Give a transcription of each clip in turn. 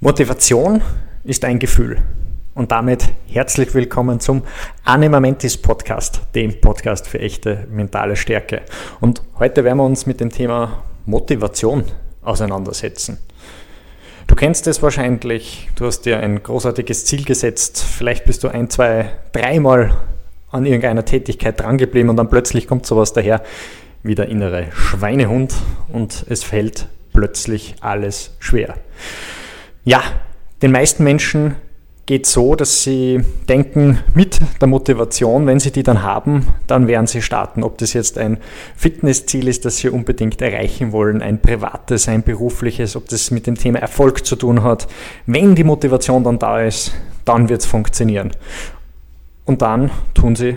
Motivation ist ein Gefühl. Und damit herzlich willkommen zum Anima Mentis Podcast, dem Podcast für echte mentale Stärke. Und heute werden wir uns mit dem Thema Motivation auseinandersetzen. Du kennst es wahrscheinlich, du hast dir ein großartiges Ziel gesetzt, vielleicht bist du ein, zwei, dreimal an irgendeiner Tätigkeit drangeblieben und dann plötzlich kommt sowas daher wie der innere Schweinehund und es fällt plötzlich alles schwer. Ja, den meisten Menschen geht so, dass sie denken, mit der Motivation, wenn sie die dann haben, dann werden sie starten. Ob das jetzt ein Fitnessziel ist, das sie unbedingt erreichen wollen, ein privates, ein berufliches, ob das mit dem Thema Erfolg zu tun hat. Wenn die Motivation dann da ist, dann wird es funktionieren. Und dann tun sie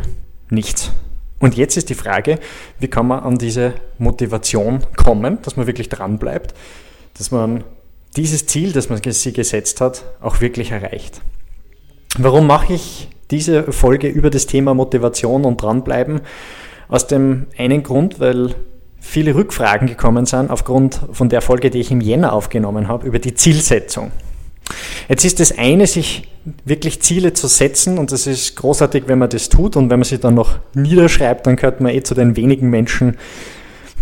nichts. Und jetzt ist die Frage, wie kann man an diese Motivation kommen, dass man wirklich dran bleibt, dass man dieses Ziel, das man sich gesetzt hat, auch wirklich erreicht. Warum mache ich diese Folge über das Thema Motivation und dranbleiben? Aus dem einen Grund, weil viele Rückfragen gekommen sind aufgrund von der Folge, die ich im Jänner aufgenommen habe, über die Zielsetzung. Jetzt ist das eine, sich wirklich Ziele zu setzen und das ist großartig, wenn man das tut und wenn man sie dann noch niederschreibt, dann gehört man eh zu den wenigen Menschen,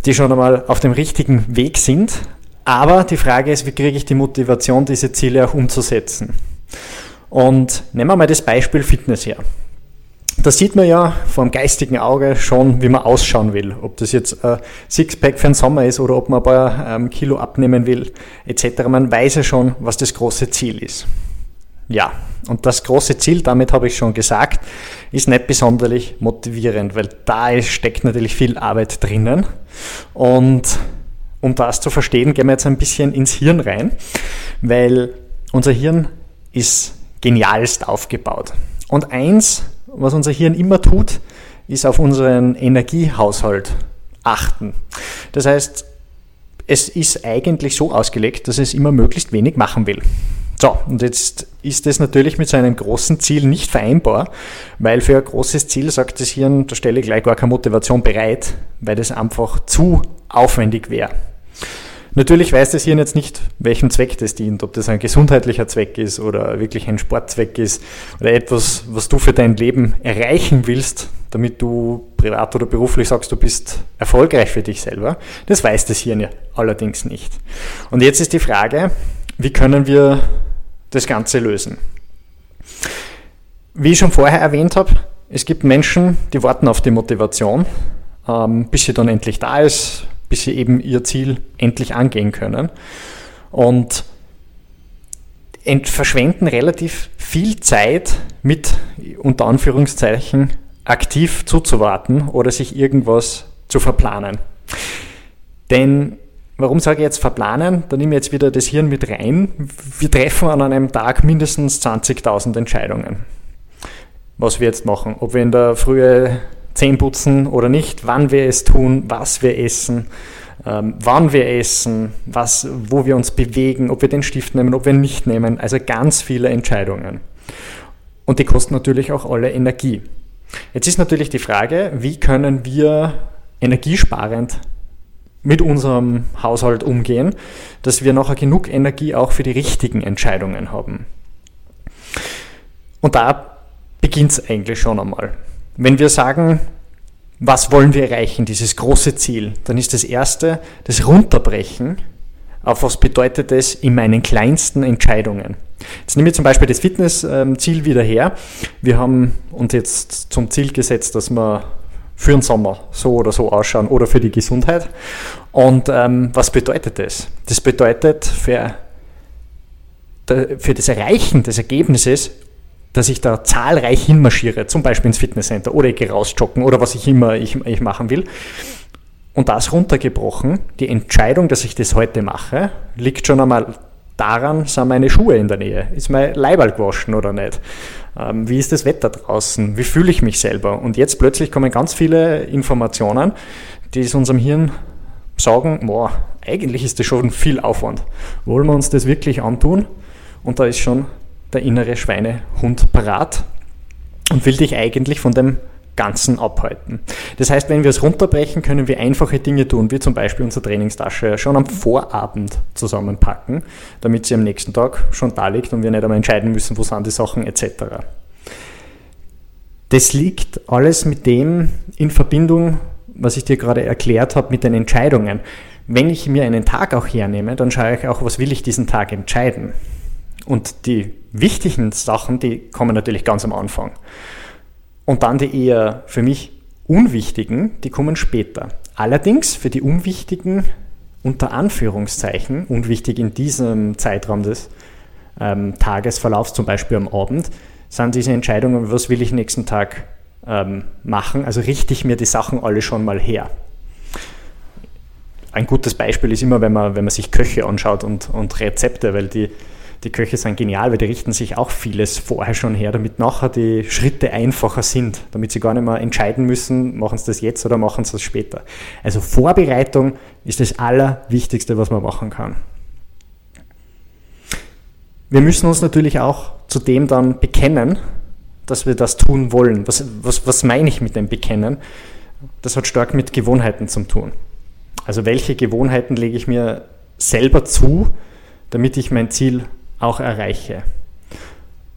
die schon einmal auf dem richtigen Weg sind. Aber die Frage ist, wie kriege ich die Motivation, diese Ziele auch umzusetzen? Und nehmen wir mal das Beispiel Fitness her. Da sieht man ja vom geistigen Auge schon, wie man ausschauen will. Ob das jetzt ein Sixpack für den Sommer ist oder ob man ein paar ähm, Kilo abnehmen will, etc. Man weiß ja schon, was das große Ziel ist. Ja, und das große Ziel, damit habe ich schon gesagt, ist nicht besonders motivierend, weil da steckt natürlich viel Arbeit drinnen. Und um das zu verstehen, gehen wir jetzt ein bisschen ins Hirn rein, weil unser Hirn ist genialst aufgebaut. Und eins, was unser Hirn immer tut, ist auf unseren Energiehaushalt achten. Das heißt, es ist eigentlich so ausgelegt, dass es immer möglichst wenig machen will. So, und jetzt ist das natürlich mit so einem großen Ziel nicht vereinbar, weil für ein großes Ziel sagt das Hirn, da stelle ich gleich gar keine Motivation bereit, weil das einfach zu aufwendig wäre. Natürlich weiß das Hirn jetzt nicht, welchem Zweck das dient, ob das ein gesundheitlicher Zweck ist oder wirklich ein Sportzweck ist oder etwas, was du für dein Leben erreichen willst, damit du privat oder beruflich sagst, du bist erfolgreich für dich selber. Das weiß das Hirn ja allerdings nicht. Und jetzt ist die Frage, wie können wir das Ganze lösen? Wie ich schon vorher erwähnt habe, es gibt Menschen, die warten auf die Motivation, ähm, bis sie dann endlich da ist, bis sie eben ihr Ziel endlich angehen können. Und verschwenden relativ viel Zeit mit, unter Anführungszeichen, aktiv zuzuwarten oder sich irgendwas zu verplanen. Denn warum sage ich jetzt verplanen? Da nehme ich jetzt wieder das Hirn mit rein. Wir treffen an einem Tag mindestens 20.000 Entscheidungen. Was wir jetzt machen. Ob wir in der Frühe Zähne putzen oder nicht, wann wir es tun, was wir essen, ähm, wann wir essen, was, wo wir uns bewegen, ob wir den Stift nehmen, ob wir ihn nicht nehmen. Also ganz viele Entscheidungen. Und die kosten natürlich auch alle Energie. Jetzt ist natürlich die Frage, wie können wir energiesparend mit unserem Haushalt umgehen, dass wir nachher genug Energie auch für die richtigen Entscheidungen haben. Und da beginnt es eigentlich schon einmal. Wenn wir sagen, was wollen wir erreichen, dieses große Ziel, dann ist das erste das Runterbrechen auf was bedeutet es in meinen kleinsten Entscheidungen. Jetzt nehme ich zum Beispiel das Fitnessziel wieder her. Wir haben uns jetzt zum Ziel gesetzt, dass wir für den Sommer so oder so ausschauen oder für die Gesundheit. Und ähm, was bedeutet das? Das bedeutet für, für das Erreichen des Ergebnisses dass ich da zahlreich hinmarschiere, zum Beispiel ins Fitnesscenter oder ich gehe rausjoggen oder was ich immer ich, ich machen will. Und das runtergebrochen, die Entscheidung, dass ich das heute mache, liegt schon einmal daran, sind meine Schuhe in der Nähe? Ist mein Leiberl gewaschen oder nicht? Ähm, wie ist das Wetter draußen? Wie fühle ich mich selber? Und jetzt plötzlich kommen ganz viele Informationen, die es unserem Hirn sagen, boah, eigentlich ist das schon viel Aufwand. Wollen wir uns das wirklich antun? Und da ist schon der innere Schweinehund parat und will dich eigentlich von dem Ganzen abhalten. Das heißt, wenn wir es runterbrechen, können wir einfache Dinge tun, wie zum Beispiel unsere Trainingstasche schon am Vorabend zusammenpacken, damit sie am nächsten Tag schon da liegt und wir nicht einmal entscheiden müssen, wo sind die Sachen etc. Das liegt alles mit dem in Verbindung, was ich dir gerade erklärt habe, mit den Entscheidungen. Wenn ich mir einen Tag auch hernehme, dann schaue ich auch, was will ich diesen Tag entscheiden. Und die wichtigen Sachen, die kommen natürlich ganz am Anfang. Und dann die eher für mich unwichtigen, die kommen später. Allerdings für die unwichtigen, unter Anführungszeichen, unwichtig in diesem Zeitraum des ähm, Tagesverlaufs, zum Beispiel am Abend, sind diese Entscheidungen, was will ich nächsten Tag ähm, machen. Also richte ich mir die Sachen alle schon mal her. Ein gutes Beispiel ist immer, wenn man, wenn man sich Köche anschaut und, und Rezepte, weil die, die Köche sind genial, weil die richten sich auch vieles vorher schon her, damit nachher die Schritte einfacher sind, damit sie gar nicht mehr entscheiden müssen, machen sie das jetzt oder machen sie das später. Also Vorbereitung ist das Allerwichtigste, was man machen kann. Wir müssen uns natürlich auch zu dem dann bekennen, dass wir das tun wollen. Was, was, was meine ich mit dem Bekennen? Das hat stark mit Gewohnheiten zu tun. Also welche Gewohnheiten lege ich mir selber zu, damit ich mein Ziel auch erreiche.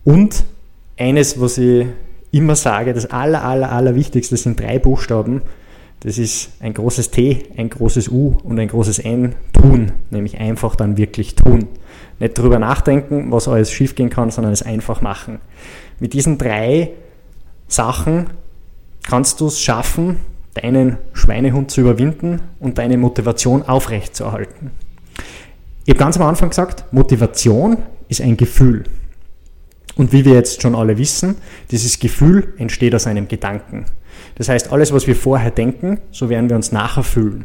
Und eines, was ich immer sage, das aller, aller, aller Wichtigste sind drei Buchstaben. Das ist ein großes T, ein großes U und ein großes N, tun, nämlich einfach dann wirklich tun. Nicht darüber nachdenken, was alles schiefgehen kann, sondern es einfach machen. Mit diesen drei Sachen kannst du es schaffen, deinen Schweinehund zu überwinden und deine Motivation aufrechtzuerhalten. Ich habe ganz am Anfang gesagt, Motivation ist ein Gefühl. Und wie wir jetzt schon alle wissen, dieses Gefühl entsteht aus einem Gedanken. Das heißt, alles, was wir vorher denken, so werden wir uns nachher fühlen.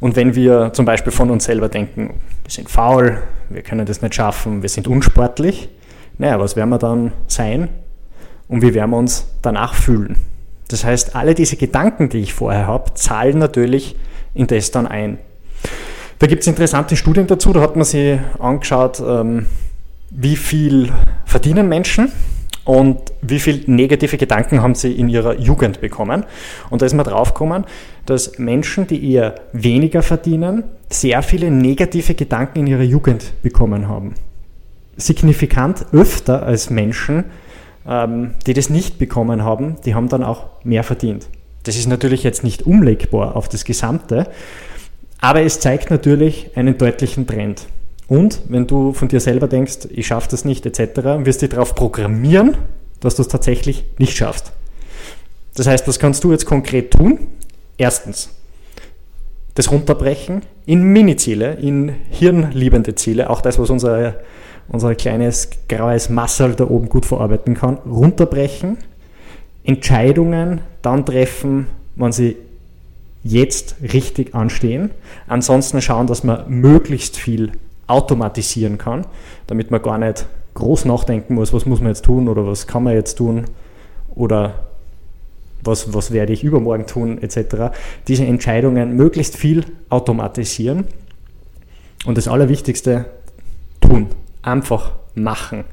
Und wenn wir zum Beispiel von uns selber denken, wir sind faul, wir können das nicht schaffen, wir sind unsportlich, naja, was werden wir dann sein und wie werden wir uns danach fühlen? Das heißt, alle diese Gedanken, die ich vorher habe, zahlen natürlich in das dann ein. Da gibt es interessante Studien dazu, da hat man sich angeschaut, ähm, wie viel verdienen Menschen und wie viele negative Gedanken haben sie in ihrer Jugend bekommen. Und da ist man draufgekommen, dass Menschen, die eher weniger verdienen, sehr viele negative Gedanken in ihrer Jugend bekommen haben. Signifikant öfter als Menschen, ähm, die das nicht bekommen haben, die haben dann auch mehr verdient. Das ist natürlich jetzt nicht umlegbar auf das Gesamte, aber es zeigt natürlich einen deutlichen Trend. Und wenn du von dir selber denkst, ich schaffe das nicht etc., wirst du darauf programmieren, dass du es tatsächlich nicht schaffst. Das heißt, was kannst du jetzt konkret tun? Erstens, das runterbrechen in Mini-Ziele, in hirnliebende Ziele, auch das, was unser, unser kleines graues Massal da oben gut verarbeiten kann, runterbrechen, Entscheidungen dann treffen, wenn sie jetzt richtig anstehen. Ansonsten schauen, dass man möglichst viel automatisieren kann, damit man gar nicht groß nachdenken muss, was muss man jetzt tun oder was kann man jetzt tun oder was, was werde ich übermorgen tun etc. Diese Entscheidungen möglichst viel automatisieren und das Allerwichtigste tun, einfach machen.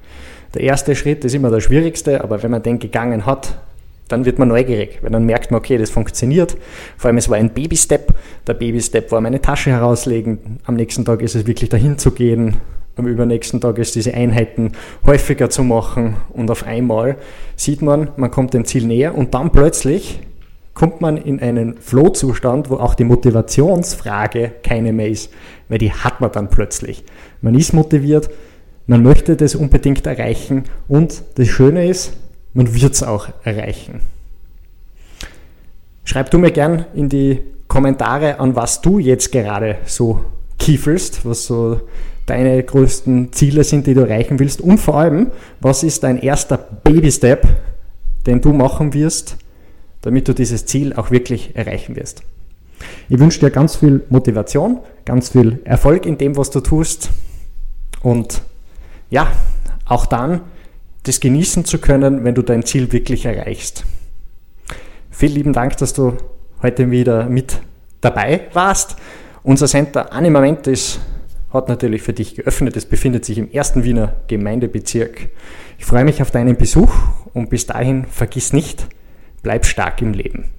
Der erste Schritt ist immer der schwierigste, aber wenn man den gegangen hat, dann wird man neugierig, weil dann merkt man, okay, das funktioniert. Vor allem, es war ein Baby-Step. Der Baby-Step war meine Tasche herauslegen. Am nächsten Tag ist es wirklich dahin zu gehen. Am übernächsten Tag ist diese Einheiten häufiger zu machen. Und auf einmal sieht man, man kommt dem Ziel näher und dann plötzlich kommt man in einen Flow-Zustand, wo auch die Motivationsfrage keine mehr ist, weil die hat man dann plötzlich. Man ist motiviert, man möchte das unbedingt erreichen und das Schöne ist, man wird es auch erreichen. Schreib du mir gern in die Kommentare, an was du jetzt gerade so kiefelst, was so deine größten Ziele sind, die du erreichen willst und vor allem, was ist dein erster Baby-Step, den du machen wirst, damit du dieses Ziel auch wirklich erreichen wirst. Ich wünsche dir ganz viel Motivation, ganz viel Erfolg in dem, was du tust und ja, auch dann das genießen zu können, wenn du dein Ziel wirklich erreichst. Vielen lieben Dank, dass du heute wieder mit dabei warst. Unser Center Animamentis hat natürlich für dich geöffnet. Es befindet sich im ersten Wiener Gemeindebezirk. Ich freue mich auf deinen Besuch und bis dahin vergiss nicht, bleib stark im Leben.